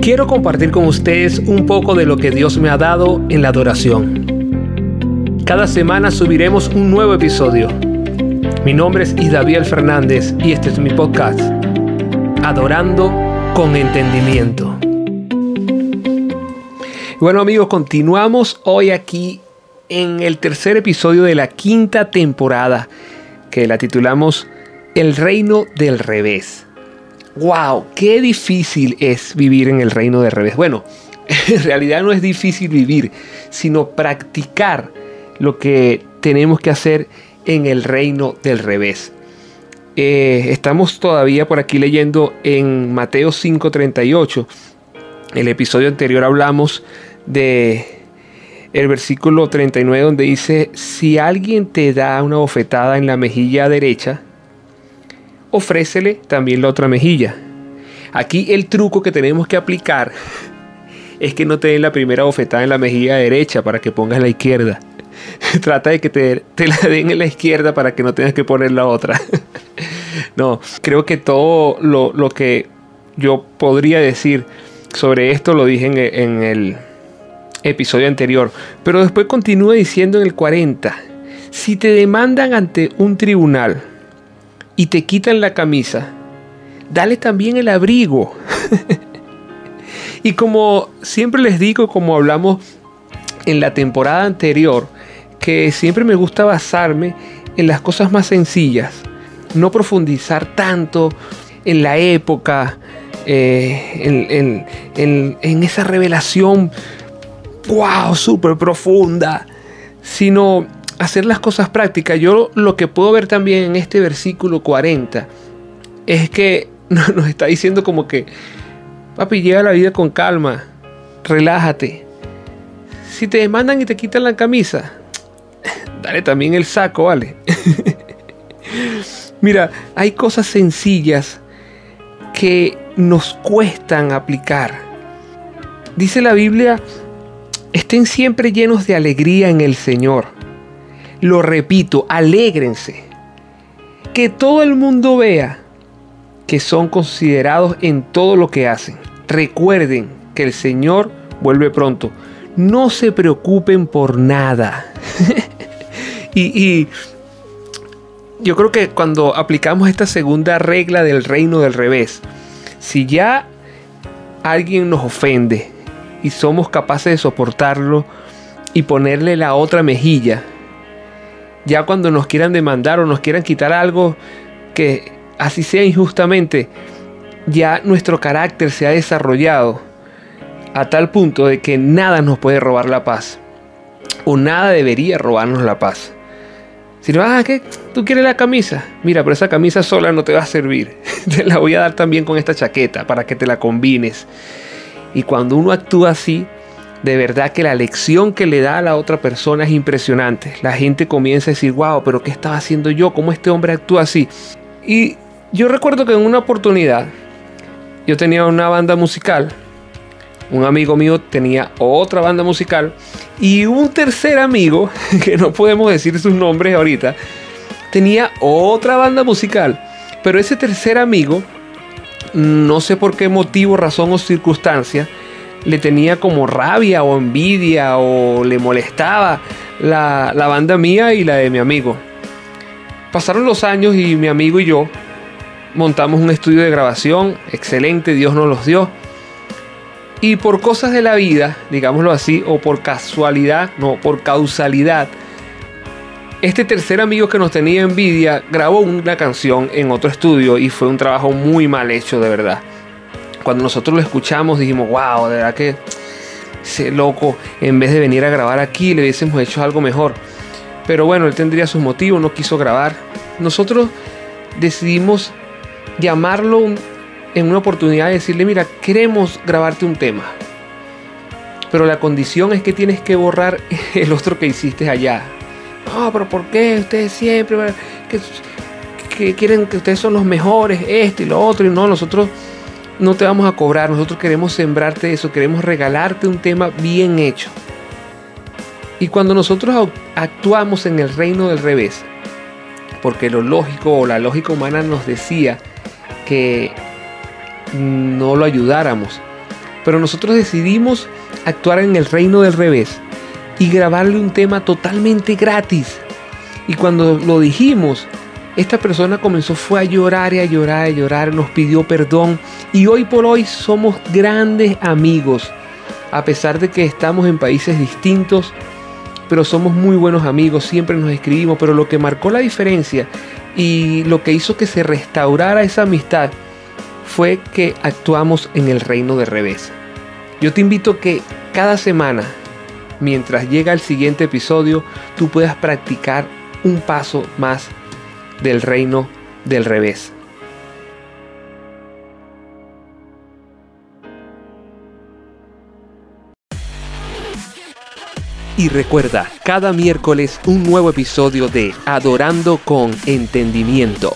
quiero compartir con ustedes un poco de lo que Dios me ha dado en la adoración. Cada semana subiremos un nuevo episodio. Mi nombre es Isdaviel Fernández y este es mi podcast, Adorando con Entendimiento. Bueno amigos, continuamos hoy aquí en el tercer episodio de la quinta temporada que la titulamos El reino del revés wow, qué difícil es vivir en el reino del revés. Bueno, en realidad no es difícil vivir, sino practicar lo que tenemos que hacer en el reino del revés. Eh, estamos todavía por aquí leyendo en Mateo 5:38. El episodio anterior hablamos de el versículo 39 donde dice, si alguien te da una bofetada en la mejilla derecha, ofrécele también la otra mejilla. Aquí el truco que tenemos que aplicar es que no te den la primera bofetada en la mejilla derecha para que pongas la izquierda. Trata de que te, la den en la izquierda para que no tengas que poner la otra. no, creo que todo lo, que yo podría decir sobre esto lo dije en, en el episodio anterior. Pero después continúa diciendo en el 40. Si te demandan ante un tribunal y te quitan la camisa, dale también el abrigo. y como siempre les digo, como hablamos en la temporada anterior, que siempre me gusta basarme en las cosas más sencillas, no profundizar tanto en la época, eh, en, esa revelación, wow, súper profunda, sino hacer las cosas prácticas. Yo lo que puedo ver también en este versículo 40 es que nos está diciendo como que, papi, lleva la vida con calma, relájate. Si te demandan y te quitan la camisa, dale también el saco, ¿vale? Mira, hay cosas sencillas que nos cuestan aplicar. Dice la Biblia, estén siempre llenos de alegría en el Señor. Lo repito, alégrense. Que todo el mundo vea que son considerados en todo lo que hacen. Recuerden que el Señor vuelve pronto. No se preocupen por nada. y, yo creo que cuando aplicamos esta segunda regla del reino del revés, si ya alguien nos ofende y somos capaces de soportarlo y ponerle la otra mejilla, ya cuando nos quieran demandar o nos quieran quitar algo que así sea injustamente, ya nuestro carácter se ha desarrollado a tal punto de que nada nos puede robar la paz. O nada debería robarnos la paz. Si no, ah, ¿qué? ¿Tú quieres la camisa? Mira, pero esa camisa sola no te va a servir. te la voy a dar también con esta chaqueta para que te la combines. Y cuando uno actúa así, de verdad que la lección que le da a la otra persona es impresionante. La gente comienza a decir, wow, pero ¿qué estaba haciendo yo? ¿Cómo este hombre actúa así? Y yo recuerdo que en una oportunidad yo tenía una banda musical, un amigo mío tenía otra banda musical y un tercer amigo, que no podemos decir sus nombres ahorita, tenía otra banda musical. Pero ese tercer amigo, no sé por qué motivo, razón o circunstancia, le tenía como rabia o envidia o le molestaba la, banda mía y la de mi amigo. Pasaron los años y mi amigo y yo montamos un estudio de grabación excelente, Dios nos los dio. Y por cosas de la vida, digámoslo así, o por casualidad, no, por causalidad, este tercer amigo que nos tenía envidia grabó una canción en otro estudio y fue un trabajo muy mal hecho, de verdad cuando nosotros lo escuchamos dijimos, wow, de verdad que ese loco, en vez de venir a grabar aquí, le hubiésemos hecho algo mejor. Pero bueno, él tendría sus motivos, no quiso grabar. Nosotros decidimos llamarlo en una oportunidad de decirle, mira, queremos grabarte un tema. Pero la condición es que tienes que borrar el otro que hiciste allá. No, pero ¿por qué ustedes siempre que, que quieren que ustedes son los mejores, este y lo otro? Y no, nosotros no te vamos a cobrar, nosotros queremos sembrarte eso, queremos regalarte un tema bien hecho. Y cuando nosotros actuamos en el reino del revés, porque lo lógico o la lógica humana nos decía que no lo ayudáramos, Pero nosotros decidimos actuar en el reino del revés y grabarle un tema totalmente gratis. Y cuando lo dijimos, esta persona comenzó fue a llorar y a llorar y a llorar, nos pidió perdón y hoy por hoy somos grandes amigos. A pesar de que estamos en países distintos, pero somos muy buenos amigos, siempre nos escribimos, pero lo que marcó la diferencia y lo que hizo que se restaurara esa amistad fue que actuamos en el reino de revés. Yo te invito que cada semana, mientras llega el siguiente episodio, tú puedas practicar un paso más del reino del revés. Y recuerda, cada miércoles un nuevo episodio de Adorando con Entendimiento.